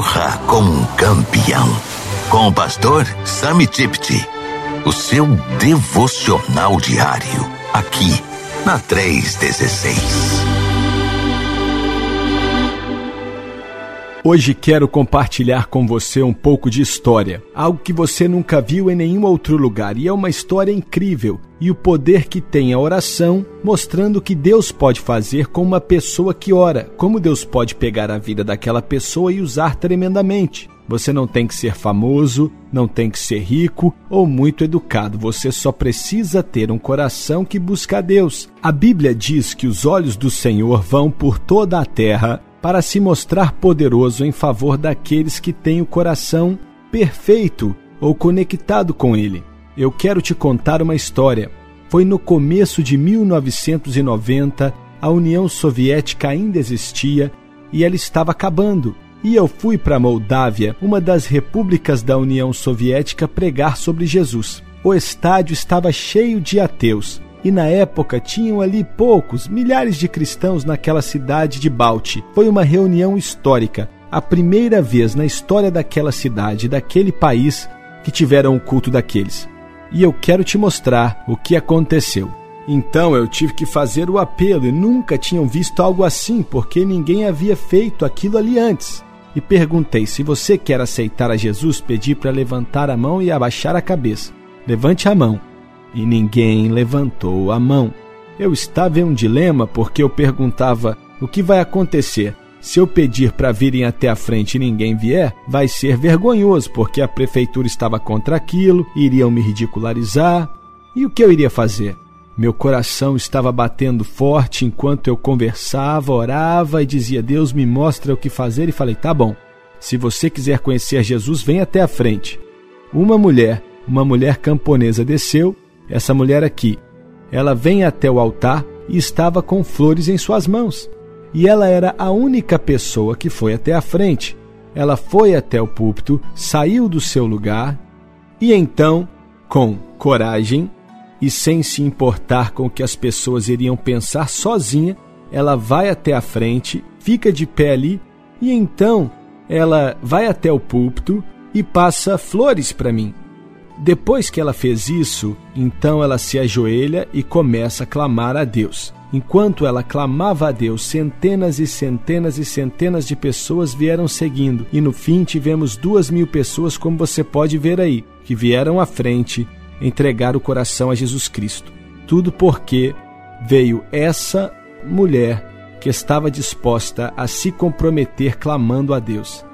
Corra como um campeão. Com o pastor Sami Tipti. O seu devocional diário. Aqui na 316. Hoje quero compartilhar com você um pouco de história, algo que você nunca viu em nenhum outro lugar, e é uma história incrível e o poder que tem a oração, mostrando o que Deus pode fazer com uma pessoa que ora, como Deus pode pegar a vida daquela pessoa e usar tremendamente. Você não tem que ser famoso, não tem que ser rico ou muito educado. Você só precisa ter um coração que busca a Deus. A Bíblia diz que os olhos do Senhor vão por toda a terra para se mostrar poderoso em favor daqueles que têm o coração perfeito ou conectado com Ele. Eu quero te contar uma história. Foi no começo de 1990, a União Soviética ainda existia e ela estava acabando e eu fui para a Moldávia, uma das repúblicas da União Soviética, pregar sobre Jesus. O estádio estava cheio de ateus. E na época tinham ali poucos, milhares de cristãos naquela cidade de Balti. Foi uma reunião histórica, a primeira vez na história daquela cidade, daquele país, que tiveram o culto daqueles. E eu quero te mostrar o que aconteceu. Então eu tive que fazer o apelo e nunca tinham visto algo assim, porque ninguém havia feito aquilo ali antes e perguntei: se você quer aceitar a Jesus, pedi para levantar a mão e abaixar a cabeça. Levante a mão. E ninguém levantou a mão. Eu estava em um dilema porque eu perguntava: o que vai acontecer? Se eu pedir para virem até a frente e ninguém vier, vai ser vergonhoso, porque a prefeitura estava contra aquilo, iriam me ridicularizar. E o que eu iria fazer? Meu coração estava batendo forte enquanto eu conversava, orava e dizia: Deus me mostra o que fazer. E falei: Tá bom, se você quiser conhecer Jesus, vem até a frente. Uma mulher, uma mulher camponesa desceu, essa mulher aqui. Ela vem até o altar e estava com flores em suas mãos. E ela era a única pessoa que foi até a frente. Ela foi até o púlpito, saiu do seu lugar e então, com coragem, e sem se importar com o que as pessoas iriam pensar sozinha, ela vai até a frente, fica de pé ali e então ela vai até o púlpito e passa flores para mim. Depois que ela fez isso, então ela se ajoelha e começa a clamar a Deus. Enquanto ela clamava a Deus, centenas e centenas e centenas de pessoas vieram seguindo, e no fim tivemos duas mil pessoas, como você pode ver aí, que vieram à frente entregar o coração a Jesus Cristo. Tudo porque veio essa mulher que estava disposta a se comprometer clamando a Deus.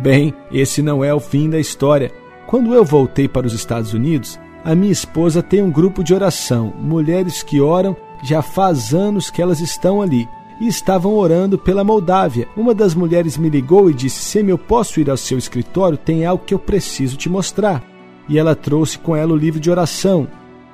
Bem, esse não é o fim da história. Quando eu voltei para os Estados Unidos, a minha esposa tem um grupo de oração, mulheres que oram já faz anos que elas estão ali e estavam orando pela Moldávia. Uma das mulheres me ligou e disse: Se eu posso ir ao seu escritório, tem algo que eu preciso te mostrar e ela trouxe com ela o livro de oração.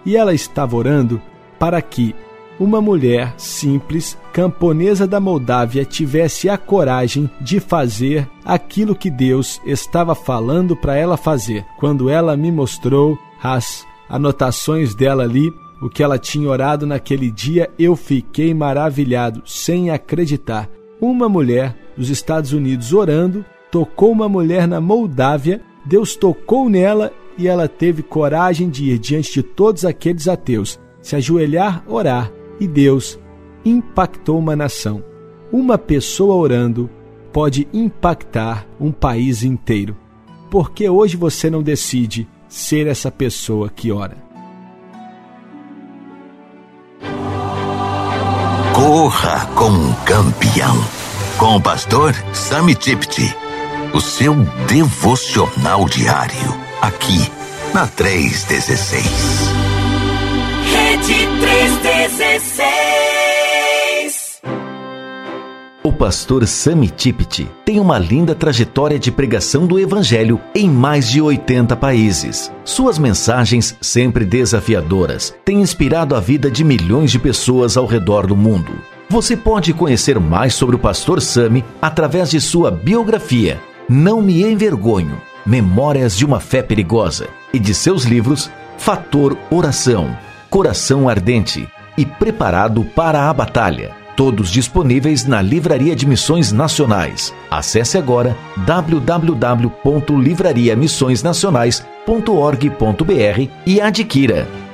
E ela estava orando para que uma mulher simples, camponesa da Moldávia, tivesse a coragem de fazer aquilo que Deus estava falando para ela fazer. Quando ela me mostrou as anotações dela ali, o que ela tinha orado naquele dia, eu fiquei maravilhado, sem acreditar. Uma mulher dos Estados Unidos orando, tocou uma mulher na Moldávia, Deus tocou nela e ela teve coragem de ir diante de todos aqueles ateus, se ajoelhar, orar, e Deus impactou uma nação. Uma pessoa orando pode impactar um país inteiro. Porque hoje você não decide ser essa pessoa que ora? Corra como um campeão. Com o pastor Sami Tipti. O seu devocional diário aqui na 316. Rede 316. O pastor Sami Tipiti tem uma linda trajetória de pregação do evangelho em mais de 80 países. Suas mensagens, sempre desafiadoras, têm inspirado a vida de milhões de pessoas ao redor do mundo. Você pode conhecer mais sobre o pastor Sami através de sua biografia. Não me envergonho Memórias de uma Fé Perigosa e de seus livros Fator Oração, Coração Ardente e Preparado para a Batalha. todos disponíveis na Livraria de Missões Nacionais. Acesse agora www.livrariamissõesnacionais.org.br e adquira.